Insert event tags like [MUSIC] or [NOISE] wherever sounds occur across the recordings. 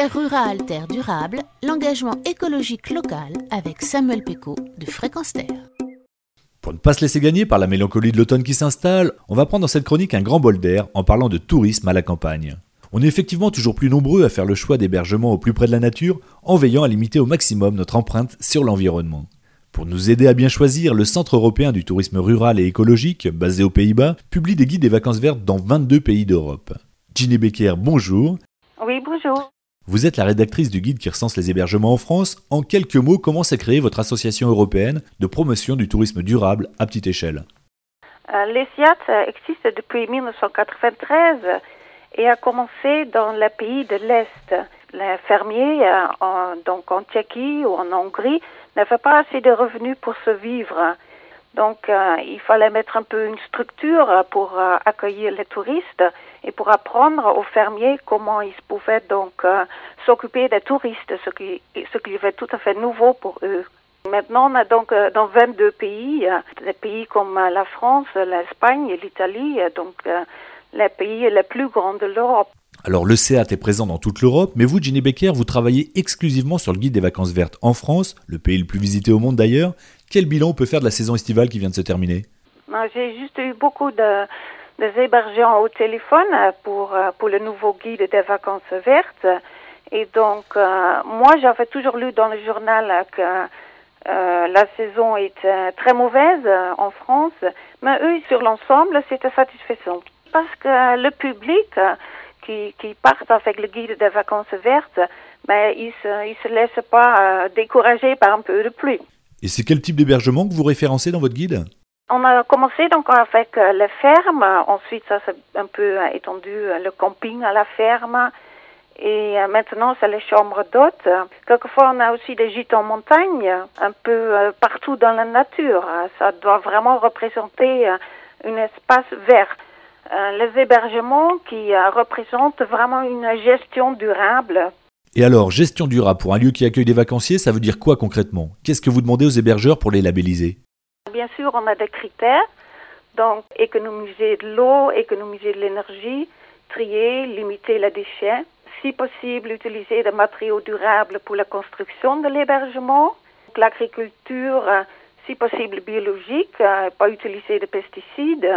Terre rurale, terre durable, l'engagement écologique local avec Samuel Péco de Fréquence Terre. Pour ne pas se laisser gagner par la mélancolie de l'automne qui s'installe, on va prendre dans cette chronique un grand bol d'air en parlant de tourisme à la campagne. On est effectivement toujours plus nombreux à faire le choix d'hébergement au plus près de la nature en veillant à limiter au maximum notre empreinte sur l'environnement. Pour nous aider à bien choisir, le Centre européen du tourisme rural et écologique, basé aux Pays-Bas, publie des guides des vacances vertes dans 22 pays d'Europe. Ginny Becker, bonjour. Oui, bonjour. Vous êtes la rédactrice du guide qui recense les hébergements en France. En quelques mots, comment s'est créée votre association européenne de promotion du tourisme durable à petite échelle? Euh, L'ESIAT existe depuis 1993 et a commencé dans les pays de l'Est. Les fermiers, euh, donc en Tchéquie ou en Hongrie, n'avaient pas assez de revenus pour se vivre. Donc, euh, il fallait mettre un peu une structure pour euh, accueillir les touristes et pour apprendre aux fermiers comment ils pouvaient donc euh, s'occuper des touristes, ce qui, ce qui était tout à fait nouveau pour eux. Maintenant, on a donc dans 22 pays, des pays comme la France, l'Espagne l'Italie, donc les pays les plus grands de l'Europe. Alors le SEAT est présent dans toute l'Europe, mais vous, Ginny Becker, vous travaillez exclusivement sur le guide des vacances vertes en France, le pays le plus visité au monde d'ailleurs. Quel bilan on peut faire de la saison estivale qui vient de se terminer? J'ai juste eu beaucoup de, hébergeurs au téléphone pour, euh, pour le nouveau guide des vacances vertes. Et donc, euh, moi, j'avais toujours lu dans le journal que euh, la saison était très mauvaise en France, mais eux, sur l'ensemble, c'était satisfaisant. Parce que le public qui, qui partent avec le guide des vacances vertes, ben, ils ne se, se laissent pas décourager par un peu de pluie. Et c'est quel type d'hébergement que vous référencez dans votre guide? On a commencé donc avec euh, les fermes, ensuite ça s'est un peu euh, étendu euh, le camping à la ferme et maintenant c'est les chambres d'hôtes. Quelquefois on a aussi des gîtes en montagne, un peu partout dans la nature. Ça doit vraiment représenter un espace vert. Les hébergements qui représentent vraiment une gestion durable et alors, gestion durable pour un lieu qui accueille des vacanciers, ça veut dire quoi concrètement? Qu'est-ce que vous demandez aux hébergeurs pour les labelliser? Bien sûr, on a des critères. Donc, économiser de l'eau, économiser de l'énergie, trier, limiter les déchets. Si possible, utiliser des matériaux durables pour la construction de l'hébergement. L'agriculture, si possible biologique, euh, pas utiliser de pesticides.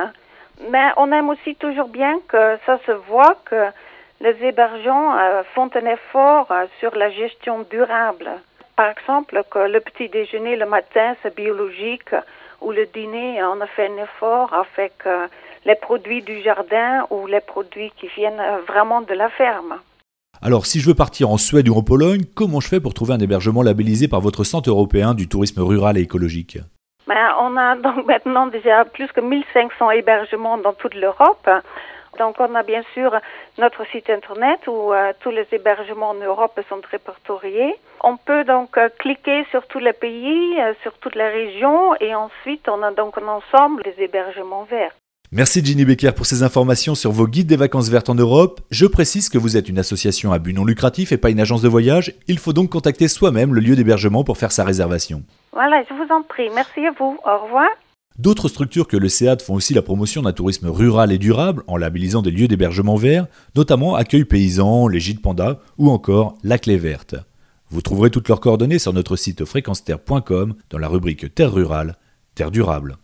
Mais on aime aussi toujours bien que ça se voit que les hébergeants euh, font un effort euh, sur la gestion durable. Par exemple, que le petit déjeuner le matin, c'est biologique, ou le dîner, on a fait un effort avec euh, les produits du jardin ou les produits qui viennent vraiment de la ferme. Alors, si je veux partir en Suède ou en Pologne, comment je fais pour trouver un hébergement labellisé par votre Centre européen du tourisme rural et écologique? Ben, On a [LAUGHS] donc maintenant déjà plus que 1500 hébergements dans toute l'Europe. Donc on a bien sûr notre site internet où euh, tous les hébergements en Europe sont répertoriés. On peut donc euh, cliquer sur tous les pays, euh, sur toutes les régions et ensuite on a donc un ensemble des hébergements verts. Merci Ginny Becker pour ces informations sur vos guides des vacances vertes en Europe. Je précise que vous êtes une association à but non lucratif et pas une agence de voyage. Il faut donc contacter soi-même le lieu d'hébergement pour faire sa réservation. Voilà, je vous en prie. Merci à vous. Au revoir. D'autres structures que le SEAD font aussi la promotion d'un tourisme rural et durable en labellisant des lieux d'hébergement verts, notamment Accueil Paysan, les Gîtes Panda ou encore La Clé Verte. Vous trouverez toutes leurs coordonnées sur notre site fréquenceterre.com dans la rubrique Terre rurale, Terre durable.